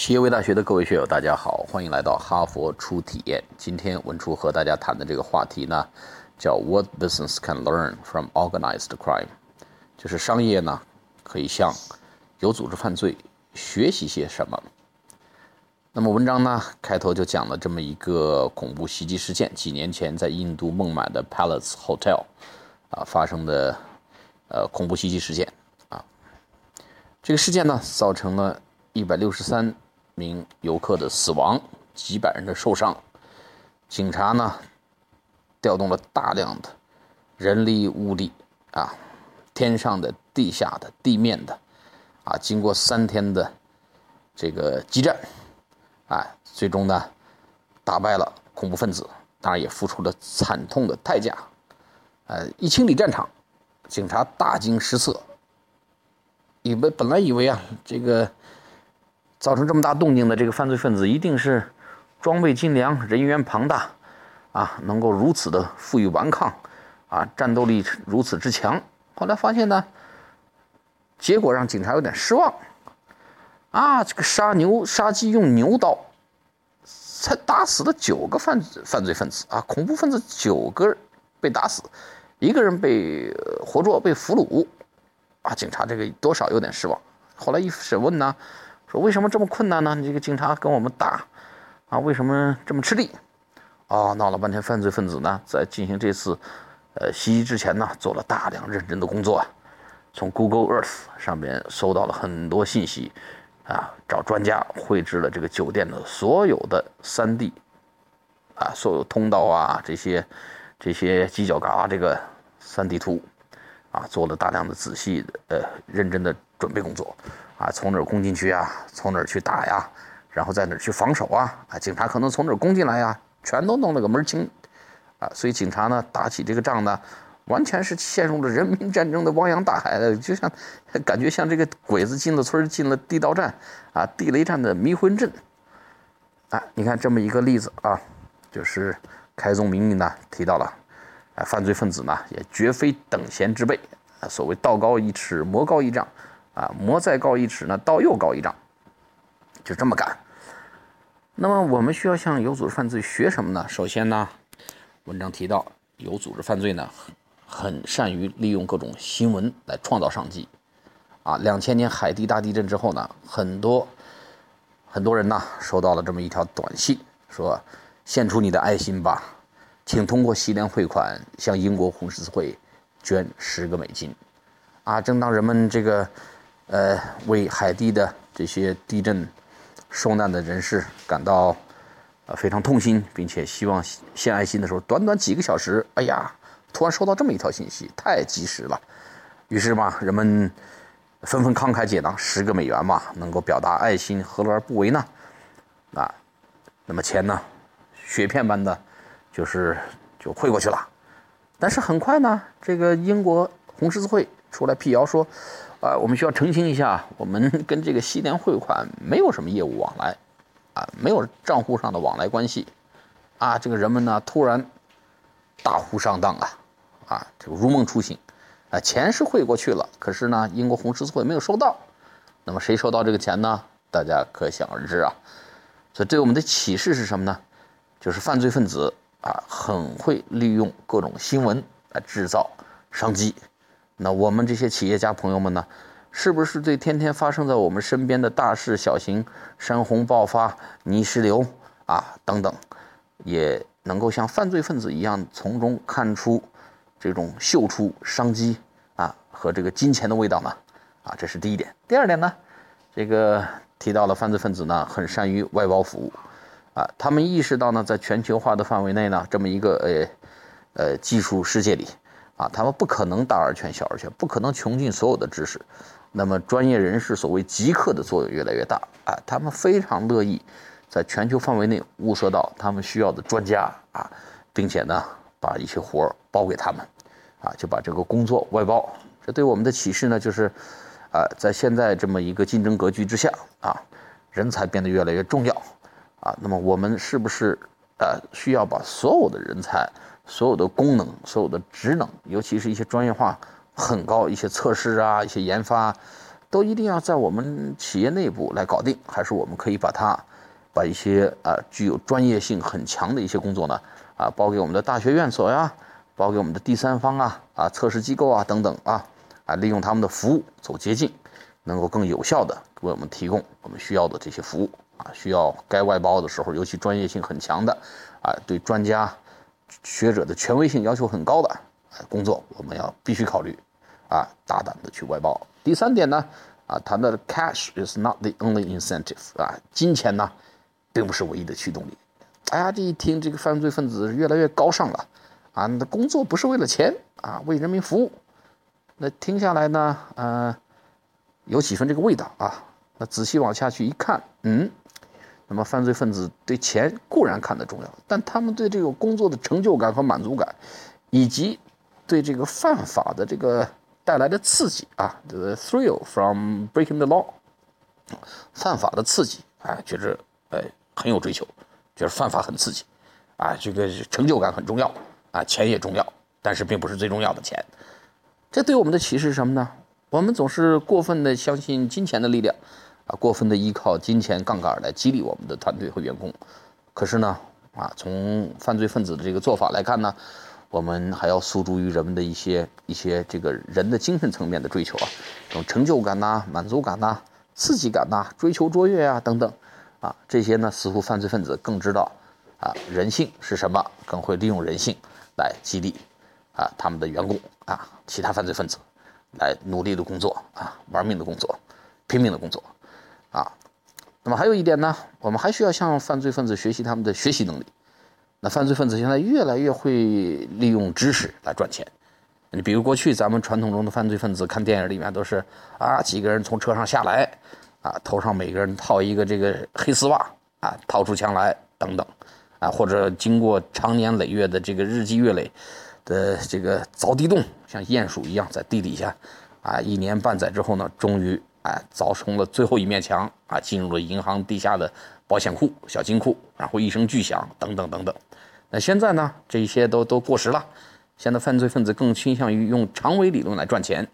企业微大学的各位学友，大家好，欢迎来到哈佛初体验。今天文初和大家谈的这个话题呢，叫 What business can learn from organized crime，就是商业呢可以向有组织犯罪学习些什么。那么文章呢开头就讲了这么一个恐怖袭击事件，几年前在印度孟买的 Palace Hotel 啊发生的呃恐怖袭击事件啊，这个事件呢造成了一百六十三。名游客的死亡，几百人的受伤，警察呢调动了大量的人力物力啊，天上的、地下的、地面的，啊，经过三天的这个激战，啊，最终呢打败了恐怖分子，当然也付出了惨痛的代价，呃，一清理战场，警察大惊失色，以为本来以为啊这个。造成这么大动静的这个犯罪分子，一定是装备精良、人员庞大，啊，能够如此的负隅顽抗，啊，战斗力如此之强。后来发现呢，结果让警察有点失望，啊，这个杀牛杀鸡用牛刀，才打死了九个犯犯罪分子啊，恐怖分子九个被打死，一个人被活捉被俘虏，啊，警察这个多少有点失望。后来一审问呢。说为什么这么困难呢？你这个警察跟我们打，啊，为什么这么吃力？哦，闹了半天，犯罪分子呢，在进行这次，呃，袭击之前呢，做了大量认真的工作。从 Google Earth 上面搜到了很多信息，啊，找专家绘制了这个酒店的所有的 3D，啊，所有通道啊，这些这些犄角旮旯这个 3D 图，啊，做了大量的仔细的呃认真的准备工作。啊，从哪儿攻进去啊？从哪儿去打呀？然后在哪儿去防守啊？啊，警察可能从哪儿攻进来呀？全都弄了个门清，啊，所以警察呢打起这个仗呢，完全是陷入了人民战争的汪洋大海的，就像感觉像这个鬼子进了村进了地道战啊，地雷战的迷魂阵。啊，你看这么一个例子啊，就是开宗明义呢提到了，啊，犯罪分子呢也绝非等闲之辈啊，所谓道高一尺，魔高一丈。啊，魔再高一尺呢，道又高一丈，就这么干。那么我们需要向有组织犯罪学什么呢？首先呢，文章提到有组织犯罪呢，很善于利用各种新闻来创造商机。啊，两千年海地大地震之后呢，很多很多人呢收到了这么一条短信，说献出你的爱心吧，请通过西联汇款向英国红十字会捐十个美金。啊，正当人们这个。呃，为海地的这些地震受难的人士感到呃非常痛心，并且希望献爱心的时候，短短几个小时，哎呀，突然收到这么一条信息，太及时了。于是嘛，人们纷纷慷慨解囊，十个美元嘛，能够表达爱心，何乐而不为呢？啊，那么钱呢，雪片般的，就是就汇过去了。但是很快呢，这个英国红十字会出来辟谣说。啊，我们需要澄清一下，我们跟这个西联汇款没有什么业务往来，啊，没有账户上的往来关系，啊，这个人们呢突然大呼上当啊，啊，这个如梦初醒，啊，钱是汇过去了，可是呢，英国红十字会没有收到，那么谁收到这个钱呢？大家可想而知啊，所以对我们的启示是什么呢？就是犯罪分子啊，很会利用各种新闻来制造商机。那我们这些企业家朋友们呢，是不是对天天发生在我们身边的大事小情、山洪爆发、泥石流啊等等，也能够像犯罪分子一样从中看出这种嗅出商机啊和这个金钱的味道呢？啊，这是第一点。第二点呢，这个提到了犯罪分子呢很善于外包服务啊，他们意识到呢，在全球化的范围内呢，这么一个呃呃技术世界里。啊，他们不可能大而全，小而全，不可能穷尽所有的知识。那么，专业人士所谓极客的作用越来越大。啊，他们非常乐意在全球范围内物色到他们需要的专家啊，并且呢，把一些活儿包给他们，啊，就把这个工作外包。这对我们的启示呢，就是，啊，在现在这么一个竞争格局之下，啊，人才变得越来越重要。啊，那么我们是不是呃需要把所有的人才？所有的功能、所有的职能，尤其是一些专业化很高、一些测试啊、一些研发都一定要在我们企业内部来搞定，还是我们可以把它，把一些啊具有专业性很强的一些工作呢，啊包给我们的大学院所呀，包给我们的第三方啊，啊测试机构啊等等啊，啊利用他们的服务走捷径，能够更有效的为我们提供我们需要的这些服务啊，需要该外包的时候，尤其专业性很强的，啊对专家学者的权威性要求很高的工作，我们要必须考虑。啊，大胆的去外包。第三点呢，啊，谈到的 cash is not the only incentive 啊，金钱呢，并不是唯一的驱动力。哎呀，这一听这个犯罪分子越来越高尚了，啊，你的工作不是为了钱啊，为人民服务。那听下来呢，呃，有几分这个味道啊。那仔细往下去一看，嗯，那么犯罪分子对钱固然看得重要，但他们对这个工作的成就感和满足感，以及对这个犯法的这个。带来的刺激啊，the thrill from breaking the law，犯法的刺激啊，觉着哎很有追求，觉得犯法很刺激，啊，这个成就感很重要啊，钱也重要，但是并不是最重要的钱。这对我们的启示是什么呢？我们总是过分的相信金钱的力量，啊，过分的依靠金钱杠杆来激励我们的团队和员工。可是呢，啊，从犯罪分子的这个做法来看呢？我们还要诉诸于人们的一些一些这个人的精神层面的追求啊，这种成就感呐、满足感呐、刺激感呐、追求卓越啊等等，啊，这些呢似乎犯罪分子更知道啊人性是什么，更会利用人性来激励啊他们的员工啊其他犯罪分子来努力的工作啊玩命的工作，拼命的工作。那么还有一点呢，我们还需要向犯罪分子学习他们的学习能力。那犯罪分子现在越来越会利用知识来赚钱。你比如过去咱们传统中的犯罪分子看电影里面都是啊几个人从车上下来，啊头上每个人套一个这个黑丝袜啊掏出枪来等等，啊或者经过长年累月的这个日积月累的这个凿地洞，像鼹鼠一样在地底下啊一年半载之后呢，终于哎凿成了最后一面墙啊进入了银行地下的保险库小金库，然后一声巨响等等等等。那现在呢？这些都都过时了。现在犯罪分子更倾向于用长尾理论来赚钱，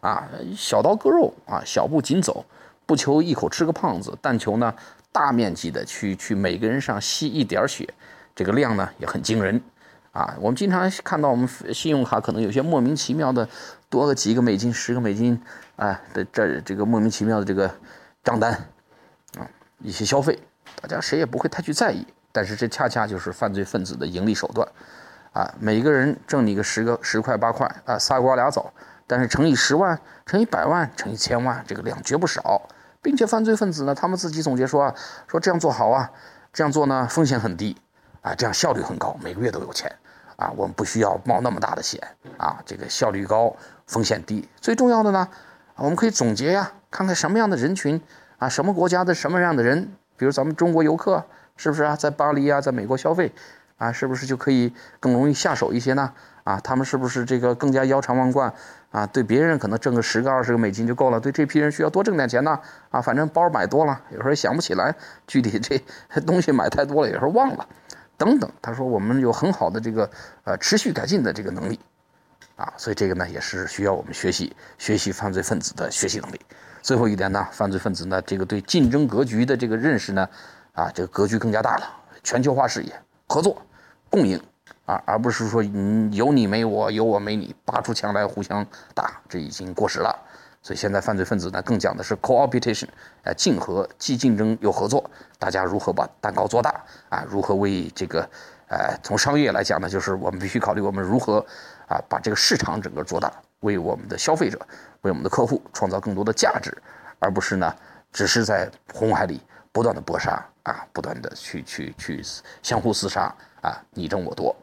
啊，小刀割肉啊，小步紧走，不求一口吃个胖子，但求呢大面积的去去每个人上吸一点血，这个量呢也很惊人，啊，我们经常看到我们信用卡可能有些莫名其妙的多个几个美金、十个美金，哎的这这个莫名其妙的这个账单，啊，一些消费，大家谁也不会太去在意。但是这恰恰就是犯罪分子的盈利手段，啊，每个人挣你个十个十块八块啊，仨瓜俩枣，但是乘以十万，乘以百万，乘以千万，这个量绝不少，并且犯罪分子呢，他们自己总结说啊，说这样做好啊，这样做呢风险很低，啊，这样效率很高，每个月都有钱，啊，我们不需要冒那么大的险，啊，这个效率高，风险低，最重要的呢，我们可以总结呀，看看什么样的人群，啊，什么国家的什么样的人，比如咱们中国游客。是不是啊？在巴黎啊，在美国消费，啊，是不是就可以更容易下手一些呢？啊，他们是不是这个更加腰缠万贯？啊，对别人可能挣个十个二十个美金就够了，对这批人需要多挣点钱呢？啊，反正包买多了，有时候想不起来具体这 东西买太多了，有时候忘了，等等。他说我们有很好的这个呃持续改进的这个能力，啊，所以这个呢也是需要我们学习学习犯罪分子的学习能力。最后一点呢，犯罪分子呢这个对竞争格局的这个认识呢。啊，这个格局更加大了，全球化视野，合作，共赢，啊，而不是说你有你没我，有我没你，拔出枪来互相打，这已经过时了。所以现在犯罪分子呢，更讲的是 cooperation，呃，竞合，既竞争又合作，大家如何把蛋糕做大啊？如何为这个，呃，从商业来讲呢，就是我们必须考虑我们如何啊，把这个市场整个做大，为我们的消费者，为我们的客户创造更多的价值，而不是呢，只是在红海里。不断的搏杀啊，不断的去去去相互厮杀啊，你争我夺，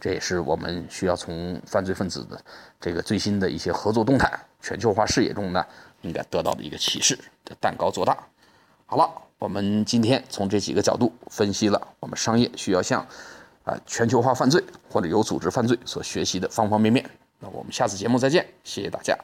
这也是我们需要从犯罪分子的这个最新的一些合作动态、全球化视野中呢，应该得到的一个启示。这蛋糕做大，好了，我们今天从这几个角度分析了我们商业需要向啊全球化犯罪或者有组织犯罪所学习的方方面面。那我们下次节目再见，谢谢大家。